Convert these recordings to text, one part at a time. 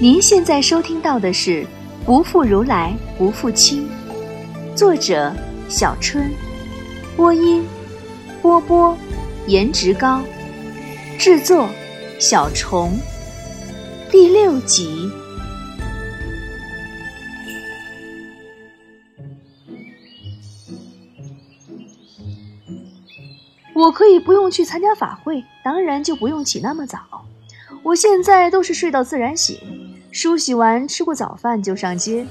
您现在收听到的是《不负如来不负卿》，作者小春，播音波波，颜值高，制作小虫，第六集。我可以不用去参加法会，当然就不用起那么早。我现在都是睡到自然醒，梳洗完吃过早饭就上街。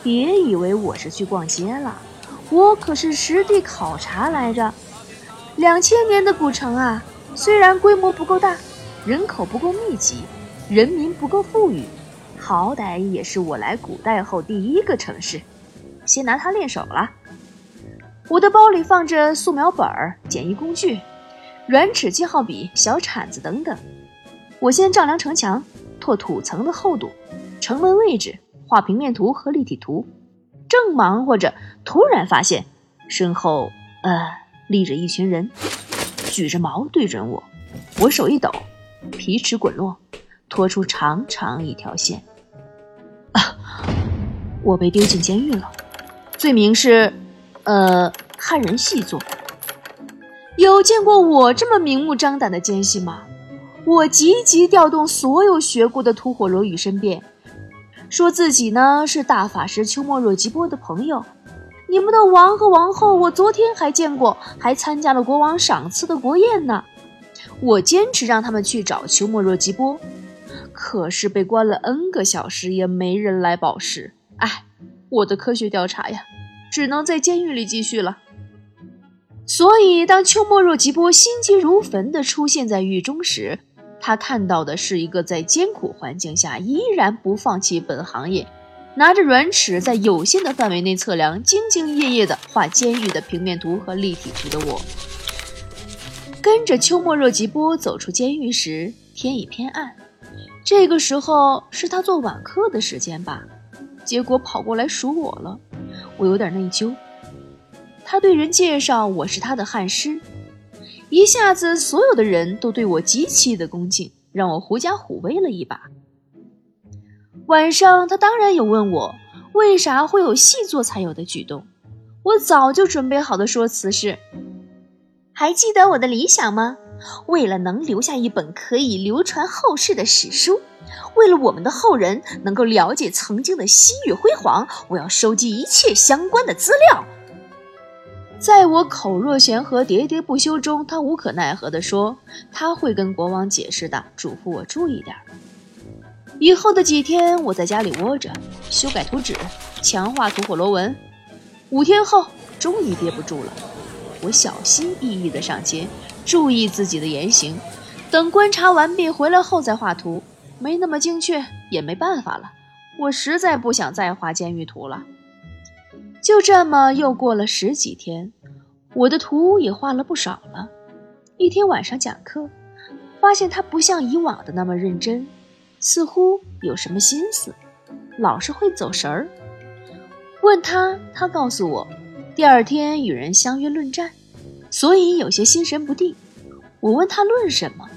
别以为我是去逛街了，我可是实地考察来着。两千年的古城啊，虽然规模不够大，人口不够密集，人民不够富裕，好歹也是我来古代后第一个城市。先拿它练手了。我的包里放着素描本、简易工具、软尺记号笔、小铲子等等。我先丈量城墙，拓土层的厚度，城门位置，画平面图和立体图。正忙活着，突然发现身后呃立着一群人，举着矛对准我。我手一抖，皮尺滚落，拖出长长一条线。啊！我被丢进监狱了，罪名是呃汉人细作。有见过我这么明目张胆的奸细吗？我急急调动所有学过的吐火罗语申辩，说自己呢是大法师秋末若吉波的朋友。你们的王和王后，我昨天还见过，还参加了国王赏赐的国宴呢。我坚持让他们去找秋末若吉波，可是被关了 N 个小时，也没人来保释。哎，我的科学调查呀，只能在监狱里继续了。所以，当秋末若吉波心急如焚地出现在狱中时，他看到的是一个在艰苦环境下依然不放弃本行业，拿着软尺在有限的范围内测量，兢兢业业地画监狱的平面图和立体图的我。跟着秋末若吉波走出监狱时，天已偏暗。这个时候是他做晚课的时间吧？结果跑过来数我了，我有点内疚。他对人介绍我是他的汉师。一下子，所有的人都对我极其的恭敬，让我狐假虎威了一把。晚上，他当然有问我为啥会有细作才有的举动。我早就准备好的说辞是：还记得我的理想吗？为了能留下一本可以流传后世的史书，为了我们的后人能够了解曾经的西域辉煌，我要收集一切相关的资料。在我口若悬河、喋喋不休中，他无可奈何地说：“他会跟国王解释的，嘱咐我注意点。”以后的几天，我在家里窝着，修改图纸，强化吐火罗纹。五天后，终于憋不住了，我小心翼翼地上街，注意自己的言行。等观察完毕回来后再画图，没那么精确，也没办法了。我实在不想再画监狱图了。就这么又过了十几天，我的图也画了不少了。一天晚上讲课，发现他不像以往的那么认真，似乎有什么心思，老是会走神儿。问他，他告诉我，第二天与人相约论战，所以有些心神不定。我问他论什么，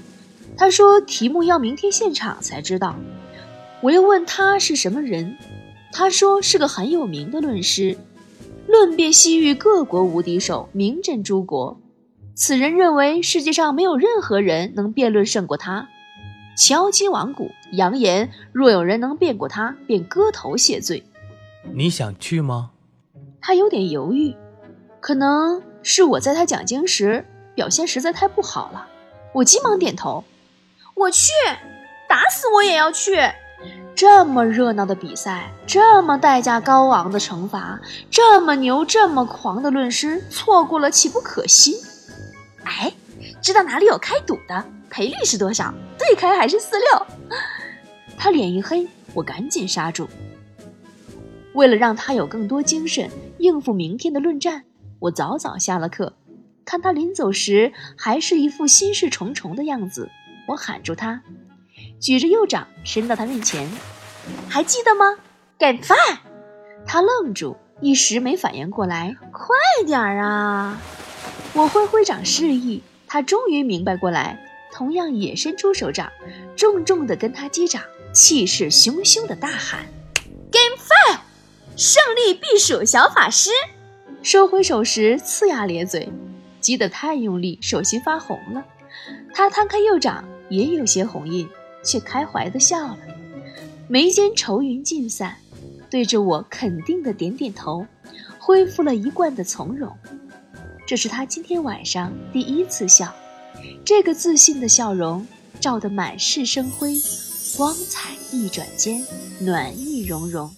他说题目要明天现场才知道。我又问他是什么人，他说是个很有名的论师。论辩西域各国无敌手，名震诸国。此人认为世界上没有任何人能辩论胜过他，敲击王鼓，扬言若有人能辩过他，便割头谢罪。你想去吗？他有点犹豫，可能是我在他讲经时表现实在太不好了。我急忙点头，我去，打死我也要去。这么热闹的比赛，这么代价高昂的惩罚，这么牛、这么狂的论师，错过了岂不可惜？哎，知道哪里有开赌的？赔率是多少？对开还是四六？他脸一黑，我赶紧刹住。为了让他有更多精神应付明天的论战，我早早下了课。看他临走时还是一副心事重重的样子，我喊住他。举着右掌伸到他面前，还记得吗？给饭。他愣住，一时没反应过来。快点儿啊！我挥挥掌示意，他终于明白过来，同样也伸出手掌，重重地跟他击掌。气势汹汹的大喊：“Game Five，胜利避暑小法师！”收回手时呲牙咧嘴，击得太用力，手心发红了。他摊开右掌，也有些红印，却开怀的笑了，眉间愁云尽散，对着我肯定的点点头，恢复了一贯的从容。这是他今天晚上第一次笑，这个自信的笑容照得满室生辉，光彩一转间，暖意融融。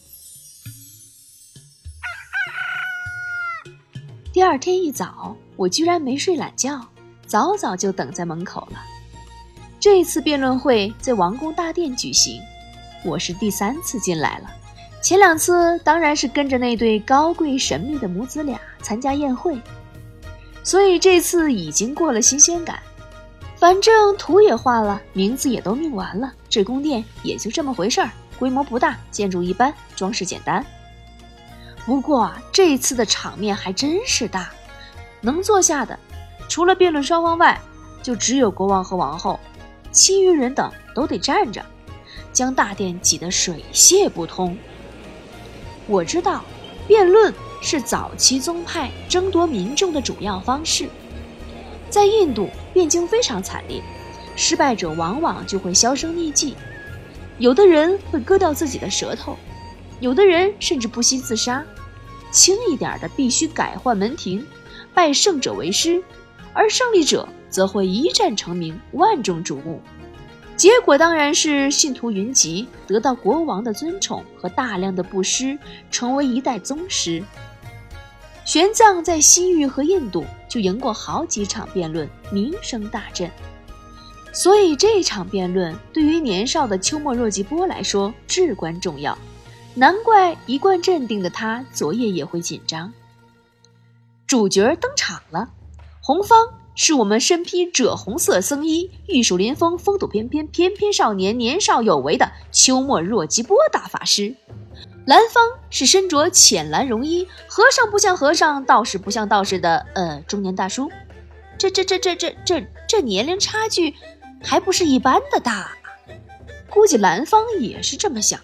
第二天一早，我居然没睡懒觉，早早就等在门口了。这次辩论会在王宫大殿举行，我是第三次进来了。前两次当然是跟着那对高贵神秘的母子俩参加宴会，所以这次已经过了新鲜感。反正图也画了，名字也都命完了，这宫殿也就这么回事儿，规模不大，建筑一般，装饰简单。不过这次的场面还真是大，能坐下的，除了辩论双方外，就只有国王和王后，其余人等都得站着，将大殿挤得水泄不通。我知道，辩论是早期宗派争夺民众的主要方式，在印度辩经非常惨烈，失败者往往就会销声匿迹，有的人会割掉自己的舌头。有的人甚至不惜自杀，轻一点的必须改换门庭，拜胜者为师，而胜利者则会一战成名，万众瞩目。结果当然是信徒云集，得到国王的尊崇和大量的布施，成为一代宗师。玄奘在西域和印度就赢过好几场辩论，名声大振。所以这场辩论对于年少的秋末若吉波来说至关重要。难怪一贯镇定的他昨夜也会紧张。主角登场了，红方是我们身披赭红色僧衣、玉树临风、风度翩翩、翩翩少年、年少有为的秋末若吉波大法师；蓝方是身着浅蓝绒衣、和尚不像和尚、道士不像道士的呃中年大叔。这这这这这这这年龄差距还不是一般的大，估计蓝方也是这么想。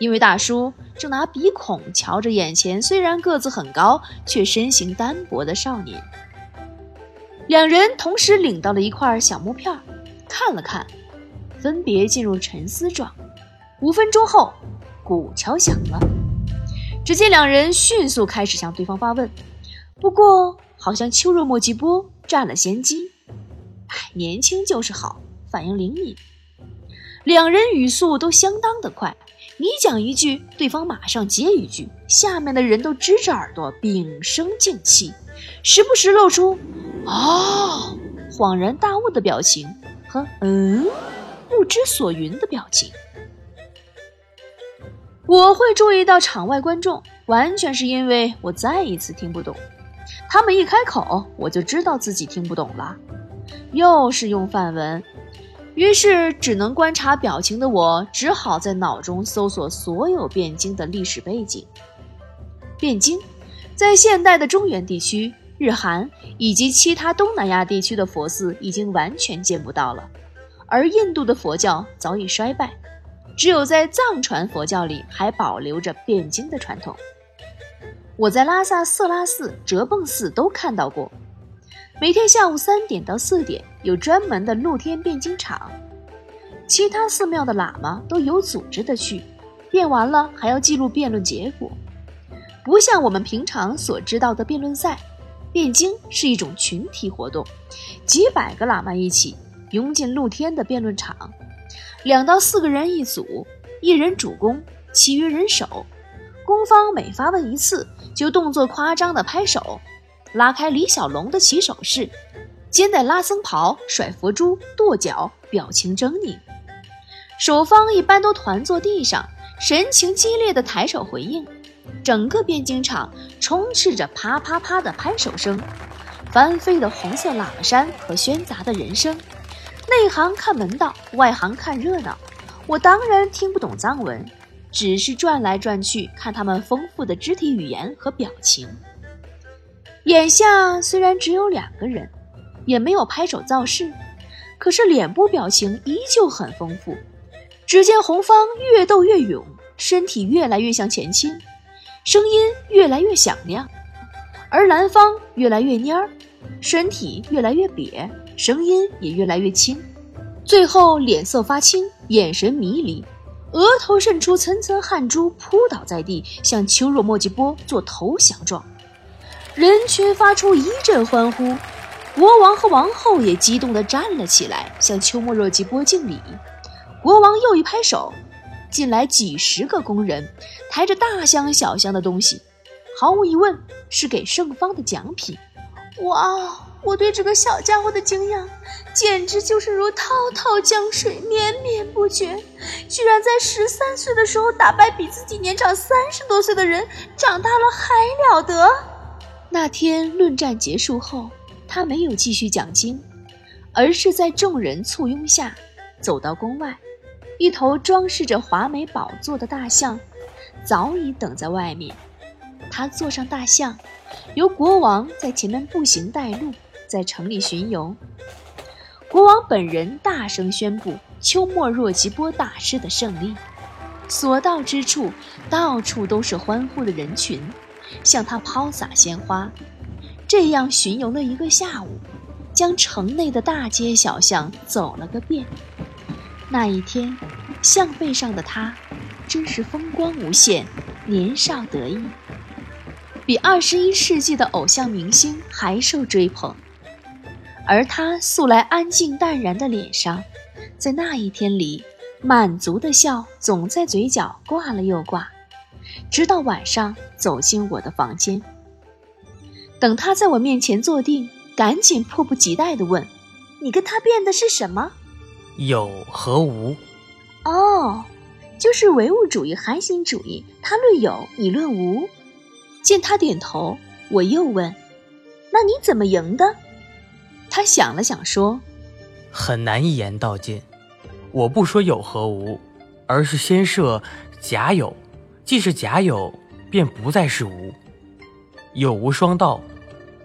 因为大叔正拿鼻孔瞧着眼前虽然个子很高却身形单薄的少年，两人同时领到了一块小木片，看了看，分别进入沉思状。五分钟后，鼓敲响了，只见两人迅速开始向对方发问，不过好像秋若莫吉波占了先机。哎，年轻就是好，反应灵敏，两人语速都相当的快。你讲一句，对方马上接一句，下面的人都支着耳朵屏声静气，时不时露出“哦”恍然大悟的表情和“嗯”不知所云的表情。我会注意到场外观众，完全是因为我再一次听不懂，他们一开口，我就知道自己听不懂了，又是用范文。于是，只能观察表情的我，只好在脑中搜索所有汴京的历史背景。汴京，在现代的中原地区、日韩以及其他东南亚地区的佛寺已经完全见不到了，而印度的佛教早已衰败，只有在藏传佛教里还保留着汴京的传统。我在拉萨色拉寺、哲蚌寺都看到过。每天下午三点到四点有专门的露天辩经场，其他寺庙的喇嘛都有组织的去，辩完了还要记录辩论结果。不像我们平常所知道的辩论赛，辩经是一种群体活动，几百个喇嘛一起涌进露天的辩论场，两到四个人一组，一人主攻，其余人守。攻方每发问一次，就动作夸张的拍手。拉开李小龙的起手式，肩带拉僧袍，甩佛珠，跺脚，表情狰狞。守方一般都团坐地上，神情激烈的抬手回应。整个辩经场充斥着啪啪啪的拍手声，翻飞的红色喇嘛衫和喧杂的人声。内行看门道，外行看热闹。我当然听不懂藏文，只是转来转去看他们丰富的肢体语言和表情。眼下虽然只有两个人，也没有拍手造势，可是脸部表情依旧很丰富。只见红方越斗越勇，身体越来越向前倾，声音越来越响亮；而蓝方越来越蔫儿，身体越来越瘪，声音也越来越轻。最后脸色发青，眼神迷离，额头渗出层层汗珠，扑倒在地，向秋若墨吉波做投降状。人群发出一阵欢呼，国王和王后也激动地站了起来，向秋莫若吉波敬礼。国王又一拍手，进来几十个工人，抬着大箱小箱的东西，毫无疑问是给圣方的奖品。哇哦！我对这个小家伙的敬仰，简直就是如滔滔江水，绵绵不绝。居然在十三岁的时候打败比自己年长三十多岁的人，长大了还了得？那天论战结束后，他没有继续讲经，而是在众人簇拥下走到宫外。一头装饰着华美宝座的大象早已等在外面。他坐上大象，由国王在前面步行带路。在城里巡游，国王本人大声宣布秋末若吉波大师的胜利。所到之处，到处都是欢呼的人群，向他抛洒鲜花。这样巡游了一个下午，将城内的大街小巷走了个遍。那一天，象背上的他真是风光无限，年少得意，比二十一世纪的偶像明星还受追捧。而他素来安静淡然的脸上，在那一天里，满足的笑总在嘴角挂了又挂，直到晚上走进我的房间。等他在我面前坐定，赶紧迫不及待地问：“你跟他变的是什么？有和无？哦，就是唯物主义、含心主义。他论有，你论无。”见他点头，我又问：“那你怎么赢的？”他想了想，说：“很难一言道尽。我不说有和无，而是先设假有，既是假有，便不再是无。有无双道，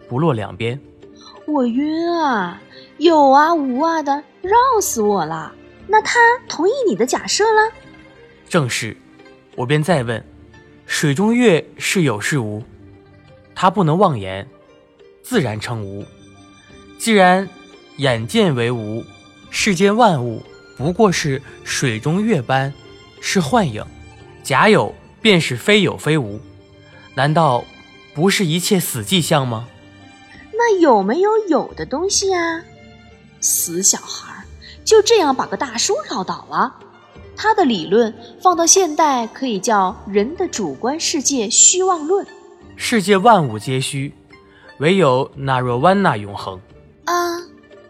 不落两边。”我晕啊！有啊无啊的，绕死我了。那他同意你的假设了？正是。我便再问：水中月是有是无？他不能妄言，自然称无。既然眼见为无，世间万物不过是水中月般，是幻影，假有便是非有非无，难道不是一切死迹象吗？那有没有有的东西呀？死小孩，就这样把个大叔绕倒了。他的理论放到现代，可以叫人的主观世界虚妄论。世界万物皆虚，唯有纳若弯那永恒。啊，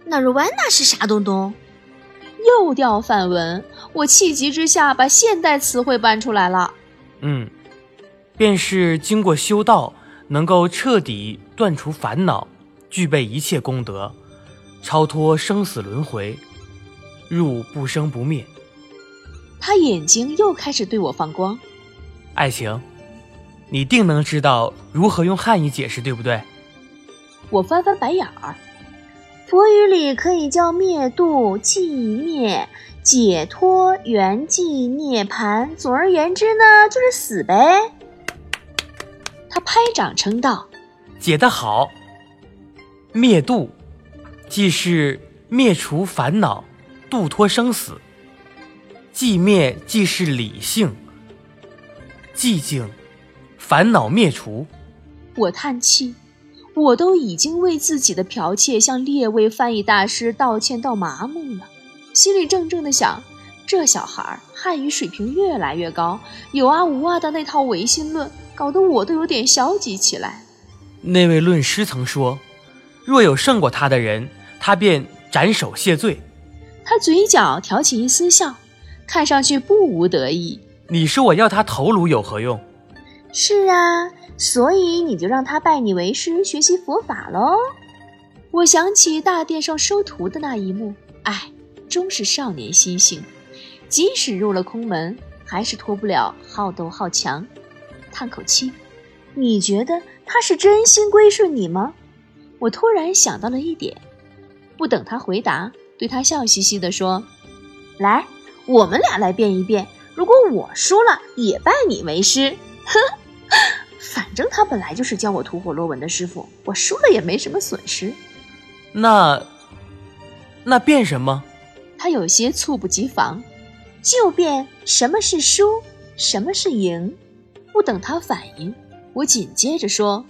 纳若弯那是啥东东？又掉范文，我气急之下把现代词汇搬出来了。嗯，便是经过修道，能够彻底断除烦恼，具备一切功德，超脱生死轮回，入不生不灭。他眼睛又开始对我放光。爱情，你定能知道如何用汉语解释，对不对？我翻翻白眼儿。佛语里可以叫灭度、寂灭、解脱、圆寂、涅槃。总而言之呢，就是死呗。他拍掌称道：“解得好。灭度，即是灭除烦恼、度脱生死；寂灭，即是理性、寂静、烦恼灭除。”我叹气。我都已经为自己的剽窃向列位翻译大师道歉到麻木了，心里怔怔的想：这小孩汉语水平越来越高，有啊无啊的那套唯心论，搞得我都有点消极起来。那位论师曾说，若有胜过他的人，他便斩首谢罪。他嘴角挑起一丝笑，看上去不无得意。你说我要他头颅有何用？是啊。所以你就让他拜你为师，学习佛法喽。我想起大殿上收徒的那一幕，唉，终是少年心性。即使入了空门，还是脱不了好斗好强。叹口气，你觉得他是真心归顺你吗？我突然想到了一点，不等他回答，对他笑嘻嘻地说：“来，我们俩来辩一辩。如果我输了，也拜你为师。哼，反正他本来就是教我吐火罗文的师傅，我输了也没什么损失。那那辩什么？他有些猝不及防，就辩什么是输，什么是赢。不等他反应，我紧接着说。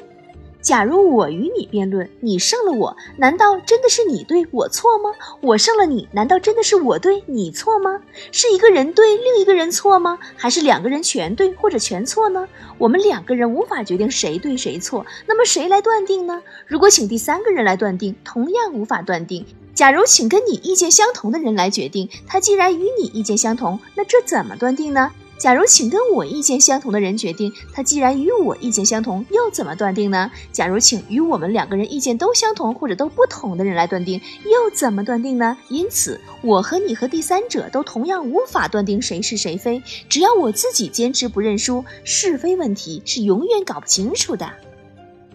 假如我与你辩论，你胜了我，难道真的是你对我错吗？我胜了你，难道真的是我对你错吗？是一个人对另一个人错吗？还是两个人全对或者全错呢？我们两个人无法决定谁对谁错，那么谁来断定呢？如果请第三个人来断定，同样无法断定。假如请跟你意见相同的人来决定，他既然与你意见相同，那这怎么断定呢？假如请跟我意见相同的人决定，他既然与我意见相同，又怎么断定呢？假如请与我们两个人意见都相同或者都不同的人来断定，又怎么断定呢？因此，我和你和第三者都同样无法断定谁是谁非。只要我自己坚持不认输，是非问题是永远搞不清楚的。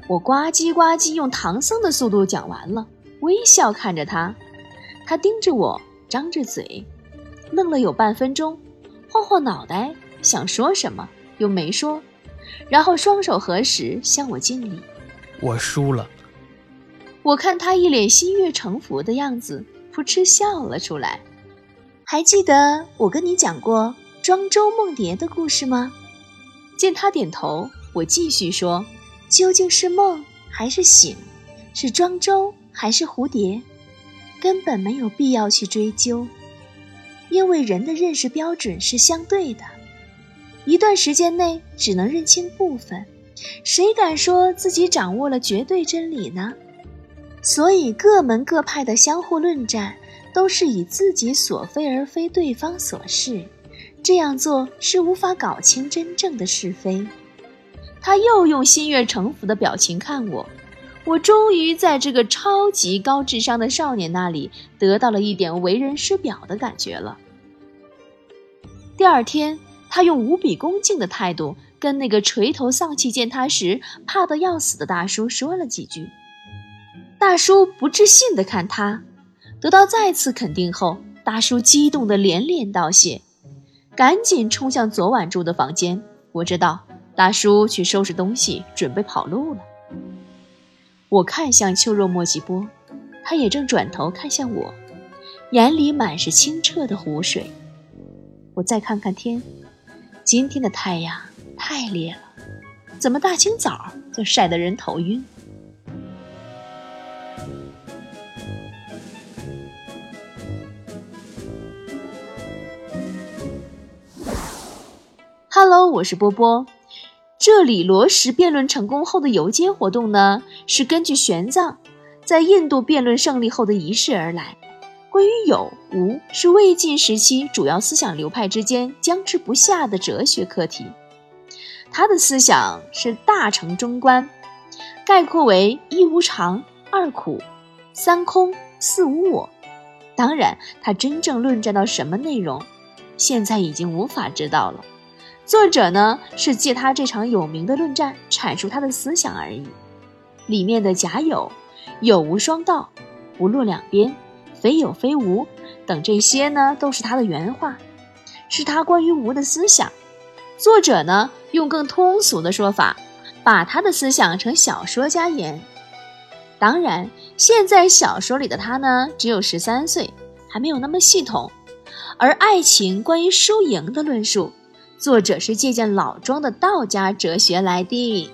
我呱唧呱唧用唐僧的速度讲完了，微笑看着他，他盯着我，张着嘴，愣了有半分钟。晃晃脑袋，想说什么又没说，然后双手合十向我敬礼。我输了。我看他一脸心悦诚服的样子，扑哧笑了出来。还记得我跟你讲过庄周梦蝶的故事吗？见他点头，我继续说：究竟是梦还是醒？是庄周还是蝴蝶？根本没有必要去追究。因为人的认识标准是相对的，一段时间内只能认清部分，谁敢说自己掌握了绝对真理呢？所以各门各派的相互论战，都是以自己所非而非对方所是，这样做是无法搞清真正的是非。他又用心悦诚服的表情看我，我终于在这个超级高智商的少年那里得到了一点为人师表的感觉了。第二天，他用无比恭敬的态度跟那个垂头丧气见他时怕得要死的大叔说了几句。大叔不置信的看他，得到再次肯定后，大叔激动的连连道谢，赶紧冲向昨晚住的房间。我知道大叔去收拾东西，准备跑路了。我看向秋若墨吉波，他也正转头看向我，眼里满是清澈的湖水。我再看看天，今天的太阳太烈了，怎么大清早就晒得人头晕？Hello，我是波波。这里罗什辩论成功后的游街活动呢，是根据玄奘在印度辩论胜利后的仪式而来。关于有无，是魏晋时期主要思想流派之间僵持不下的哲学课题。他的思想是大乘中观，概括为一无常、二苦、三空、四无我。当然，他真正论战到什么内容，现在已经无法知道了。作者呢，是借他这场有名的论战阐述他的思想而已。里面的假有、有无双道、不落两边。非有非无等这些呢，都是他的原话，是他关于无的思想。作者呢，用更通俗的说法，把他的思想成小说家言。当然，现在小说里的他呢，只有十三岁，还没有那么系统。而爱情关于输赢的论述，作者是借鉴老庄的道家哲学来的。